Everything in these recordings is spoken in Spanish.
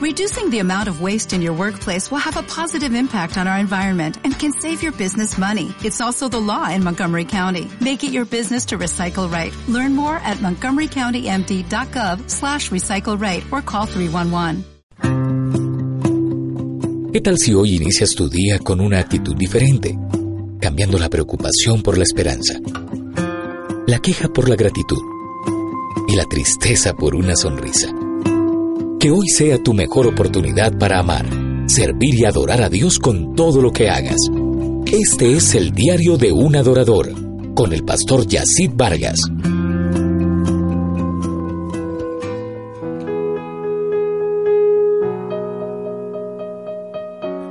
Reducing the amount of waste in your workplace will have a positive impact on our environment and can save your business money. It's also the law in Montgomery County. Make it your business to recycle right. Learn more at montgomerycountymd.gov slash recycle right or call 311. ¿Qué tal si hoy inicias tu día con una actitud diferente? Cambiando la preocupación por la esperanza, la queja por la gratitud y la tristeza por una sonrisa. Que hoy sea tu mejor oportunidad para amar, servir y adorar a Dios con todo lo que hagas. Este es el diario de un adorador con el pastor Yacid Vargas.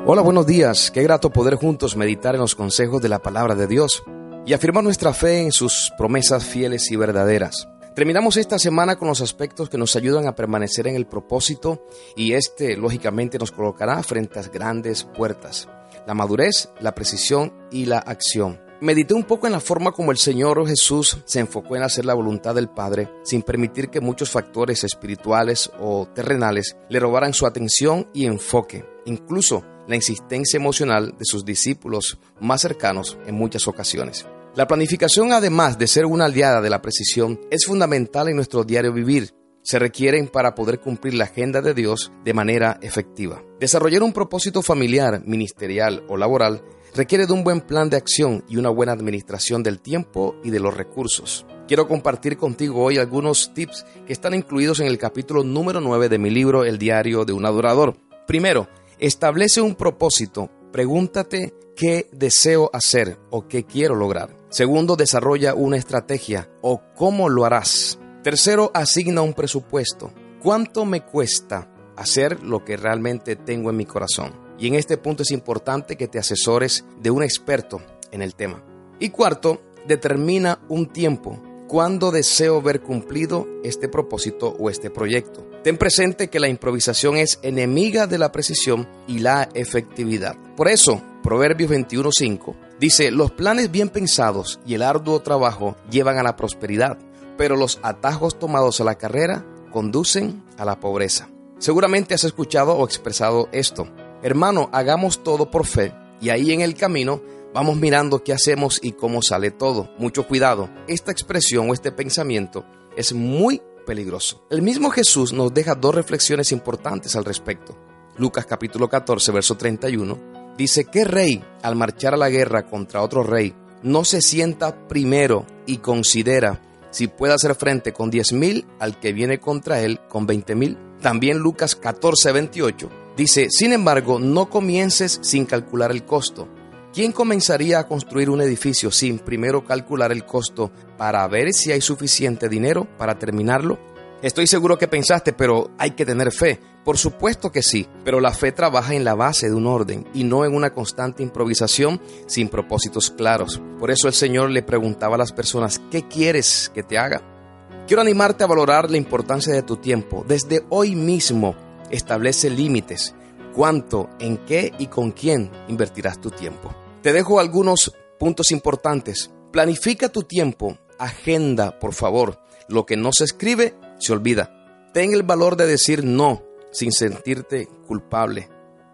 Hola, buenos días. Qué grato poder juntos meditar en los consejos de la palabra de Dios y afirmar nuestra fe en sus promesas fieles y verdaderas. Terminamos esta semana con los aspectos que nos ayudan a permanecer en el propósito y este lógicamente nos colocará frente a grandes puertas. La madurez, la precisión y la acción. Medité un poco en la forma como el Señor Jesús se enfocó en hacer la voluntad del Padre sin permitir que muchos factores espirituales o terrenales le robaran su atención y enfoque, incluso la insistencia emocional de sus discípulos más cercanos en muchas ocasiones. La planificación, además de ser una aliada de la precisión, es fundamental en nuestro diario vivir. Se requieren para poder cumplir la agenda de Dios de manera efectiva. Desarrollar un propósito familiar, ministerial o laboral requiere de un buen plan de acción y una buena administración del tiempo y de los recursos. Quiero compartir contigo hoy algunos tips que están incluidos en el capítulo número 9 de mi libro El diario de un adorador. Primero, establece un propósito. Pregúntate qué deseo hacer o qué quiero lograr. Segundo, desarrolla una estrategia o cómo lo harás. Tercero, asigna un presupuesto. ¿Cuánto me cuesta hacer lo que realmente tengo en mi corazón? Y en este punto es importante que te asesores de un experto en el tema. Y cuarto, determina un tiempo. ¿Cuándo deseo ver cumplido este propósito o este proyecto? Ten presente que la improvisación es enemiga de la precisión y la efectividad. Por eso, Proverbios 21:5 dice, los planes bien pensados y el arduo trabajo llevan a la prosperidad, pero los atajos tomados a la carrera conducen a la pobreza. Seguramente has escuchado o expresado esto. Hermano, hagamos todo por fe y ahí en el camino vamos mirando qué hacemos y cómo sale todo. Mucho cuidado. Esta expresión o este pensamiento es muy peligroso. El mismo Jesús nos deja dos reflexiones importantes al respecto. Lucas capítulo 14, verso 31 Dice, ¿qué rey al marchar a la guerra contra otro rey no se sienta primero y considera si puede hacer frente con diez mil al que viene contra él con veinte mil? También Lucas 14, 28 dice, sin embargo, no comiences sin calcular el costo. ¿Quién comenzaría a construir un edificio sin primero calcular el costo para ver si hay suficiente dinero para terminarlo? Estoy seguro que pensaste, pero hay que tener fe. Por supuesto que sí, pero la fe trabaja en la base de un orden y no en una constante improvisación sin propósitos claros. Por eso el Señor le preguntaba a las personas, ¿qué quieres que te haga? Quiero animarte a valorar la importancia de tu tiempo. Desde hoy mismo establece límites. ¿Cuánto, en qué y con quién invertirás tu tiempo? Te dejo algunos puntos importantes. Planifica tu tiempo. Agenda, por favor. Lo que no se escribe se olvida. Ten el valor de decir no sin sentirte culpable.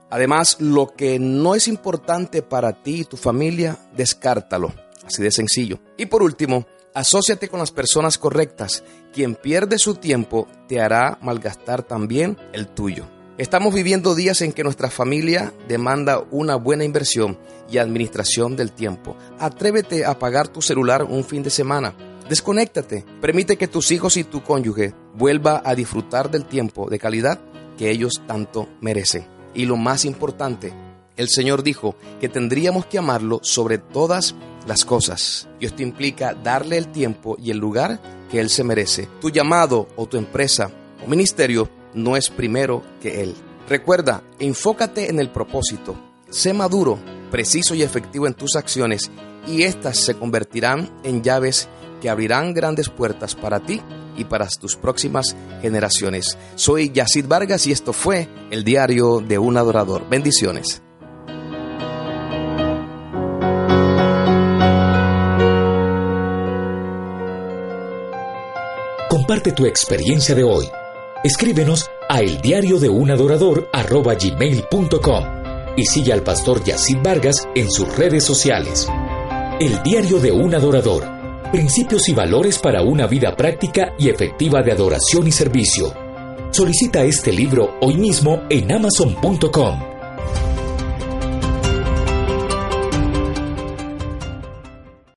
Además, lo que no es importante para ti y tu familia, descártalo. Así de sencillo. Y por último, asóciate con las personas correctas. Quien pierde su tiempo te hará malgastar también el tuyo. Estamos viviendo días en que nuestra familia demanda una buena inversión y administración del tiempo. Atrévete a pagar tu celular un fin de semana Desconéctate. Permite que tus hijos y tu cónyuge vuelva a disfrutar del tiempo de calidad que ellos tanto merecen. Y lo más importante, el Señor dijo que tendríamos que amarlo sobre todas las cosas. Y esto implica darle el tiempo y el lugar que Él se merece. Tu llamado o tu empresa o ministerio no es primero que Él. Recuerda, enfócate en el propósito. Sé maduro, preciso y efectivo en tus acciones y éstas se convertirán en llaves que abrirán grandes puertas para ti y para tus próximas generaciones. Soy Yacid Vargas y esto fue el diario de un adorador. Bendiciones. Comparte tu experiencia de hoy. Escríbenos a eldiariodeunadorador.gmail.com y sigue al pastor Yacid Vargas en sus redes sociales. El Diario de un Adorador. Principios y valores para una vida práctica y efectiva de adoración y servicio. Solicita este libro hoy mismo en amazon.com